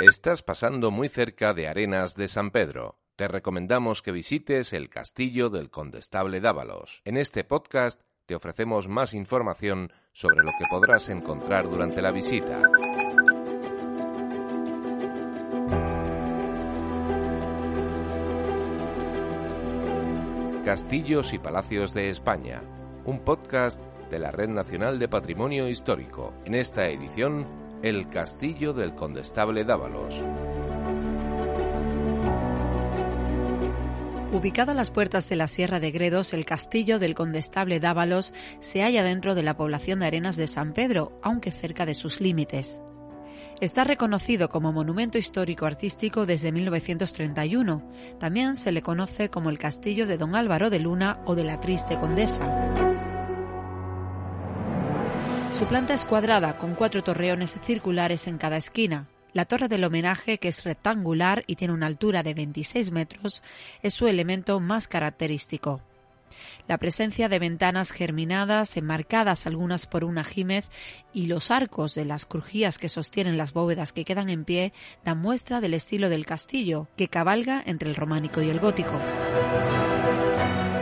Estás pasando muy cerca de Arenas de San Pedro. Te recomendamos que visites el castillo del Condestable Dávalos. En este podcast te ofrecemos más información sobre lo que podrás encontrar durante la visita. Castillos y Palacios de España, un podcast de la Red Nacional de Patrimonio Histórico. En esta edición, el Castillo del Condestable Dávalos. Ubicado a las puertas de la Sierra de Gredos, el castillo del condestable Dávalos se halla dentro de la población de Arenas de San Pedro, aunque cerca de sus límites. Está reconocido como monumento histórico artístico desde 1931. También se le conoce como el castillo de Don Álvaro de Luna o de la Triste Condesa. Su planta es cuadrada con cuatro torreones circulares en cada esquina. La torre del homenaje, que es rectangular y tiene una altura de 26 metros, es su elemento más característico. La presencia de ventanas germinadas, enmarcadas algunas por un ajímez, y los arcos de las crujías que sostienen las bóvedas que quedan en pie dan muestra del estilo del castillo, que cabalga entre el románico y el gótico.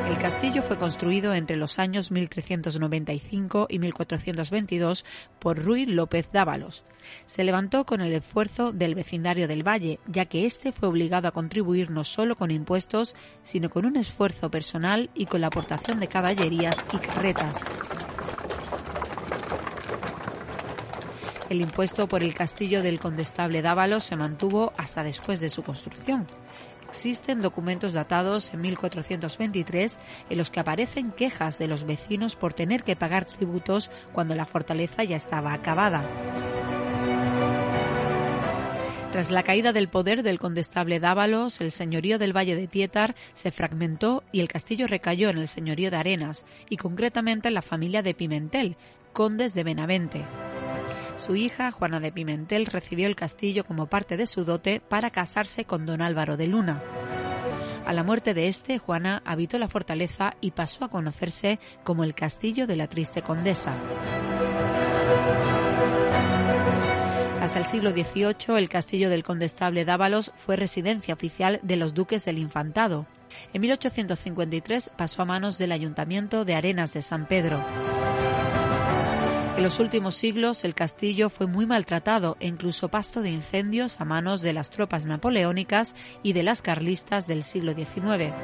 El castillo fue construido entre los años 1395 y 1422 por Ruy López Dávalos. Se levantó con el esfuerzo del vecindario del Valle, ya que éste fue obligado a contribuir no solo con impuestos, sino con un esfuerzo personal y con la aportación de caballerías y carretas. El impuesto por el castillo del condestable Dávalos se mantuvo hasta después de su construcción existen documentos datados en 1423 en los que aparecen quejas de los vecinos por tener que pagar tributos cuando la fortaleza ya estaba acabada. Tras la caída del poder del condestable Dávalos, el señorío del Valle de Tietar se fragmentó y el castillo recayó en el señorío de Arenas, y concretamente en la familia de Pimentel, condes de Benavente. Su hija, Juana de Pimentel, recibió el castillo como parte de su dote para casarse con don Álvaro de Luna. A la muerte de este, Juana habitó la fortaleza y pasó a conocerse como el castillo de la triste condesa. Hasta el siglo XVIII, el castillo del condestable Dávalos fue residencia oficial de los duques del Infantado. En 1853 pasó a manos del Ayuntamiento de Arenas de San Pedro. En los últimos siglos el castillo fue muy maltratado e incluso pasto de incendios a manos de las tropas napoleónicas y de las carlistas del siglo XIX.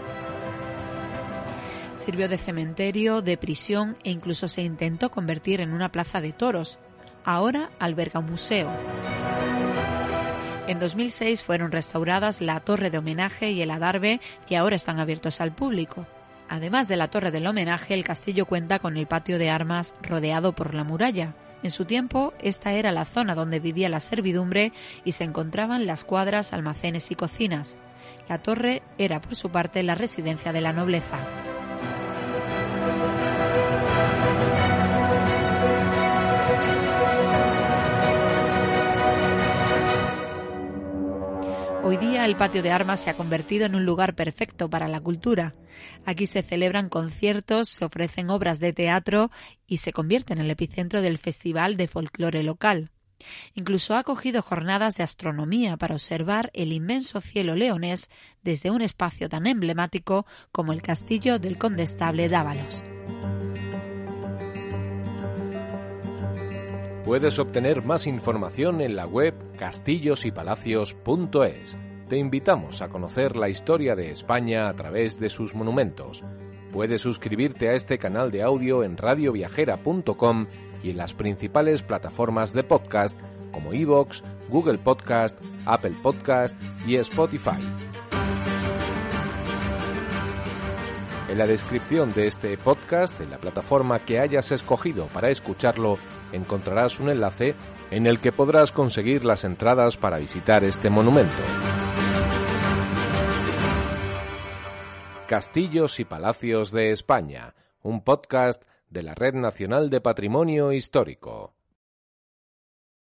Sirvió de cementerio, de prisión e incluso se intentó convertir en una plaza de toros. Ahora alberga un museo. En 2006 fueron restauradas la torre de homenaje y el adarve que ahora están abiertos al público. Además de la torre del homenaje, el castillo cuenta con el patio de armas rodeado por la muralla. En su tiempo, esta era la zona donde vivía la servidumbre y se encontraban las cuadras, almacenes y cocinas. La torre era, por su parte, la residencia de la nobleza. El patio de armas se ha convertido en un lugar perfecto para la cultura. Aquí se celebran conciertos, se ofrecen obras de teatro y se convierte en el epicentro del Festival de Folclore local. Incluso ha acogido jornadas de astronomía para observar el inmenso cielo leonés desde un espacio tan emblemático como el castillo del condestable Dávalos. Puedes obtener más información en la web castillosypalacios.es. Te invitamos a conocer la historia de España a través de sus monumentos. Puedes suscribirte a este canal de audio en radioviajera.com y en las principales plataformas de podcast como iVoox, Google Podcast, Apple Podcast y Spotify. En la descripción de este podcast, en la plataforma que hayas escogido para escucharlo, encontrarás un enlace en el que podrás conseguir las entradas para visitar este monumento. Castillos y Palacios de España, un podcast de la Red Nacional de Patrimonio Histórico.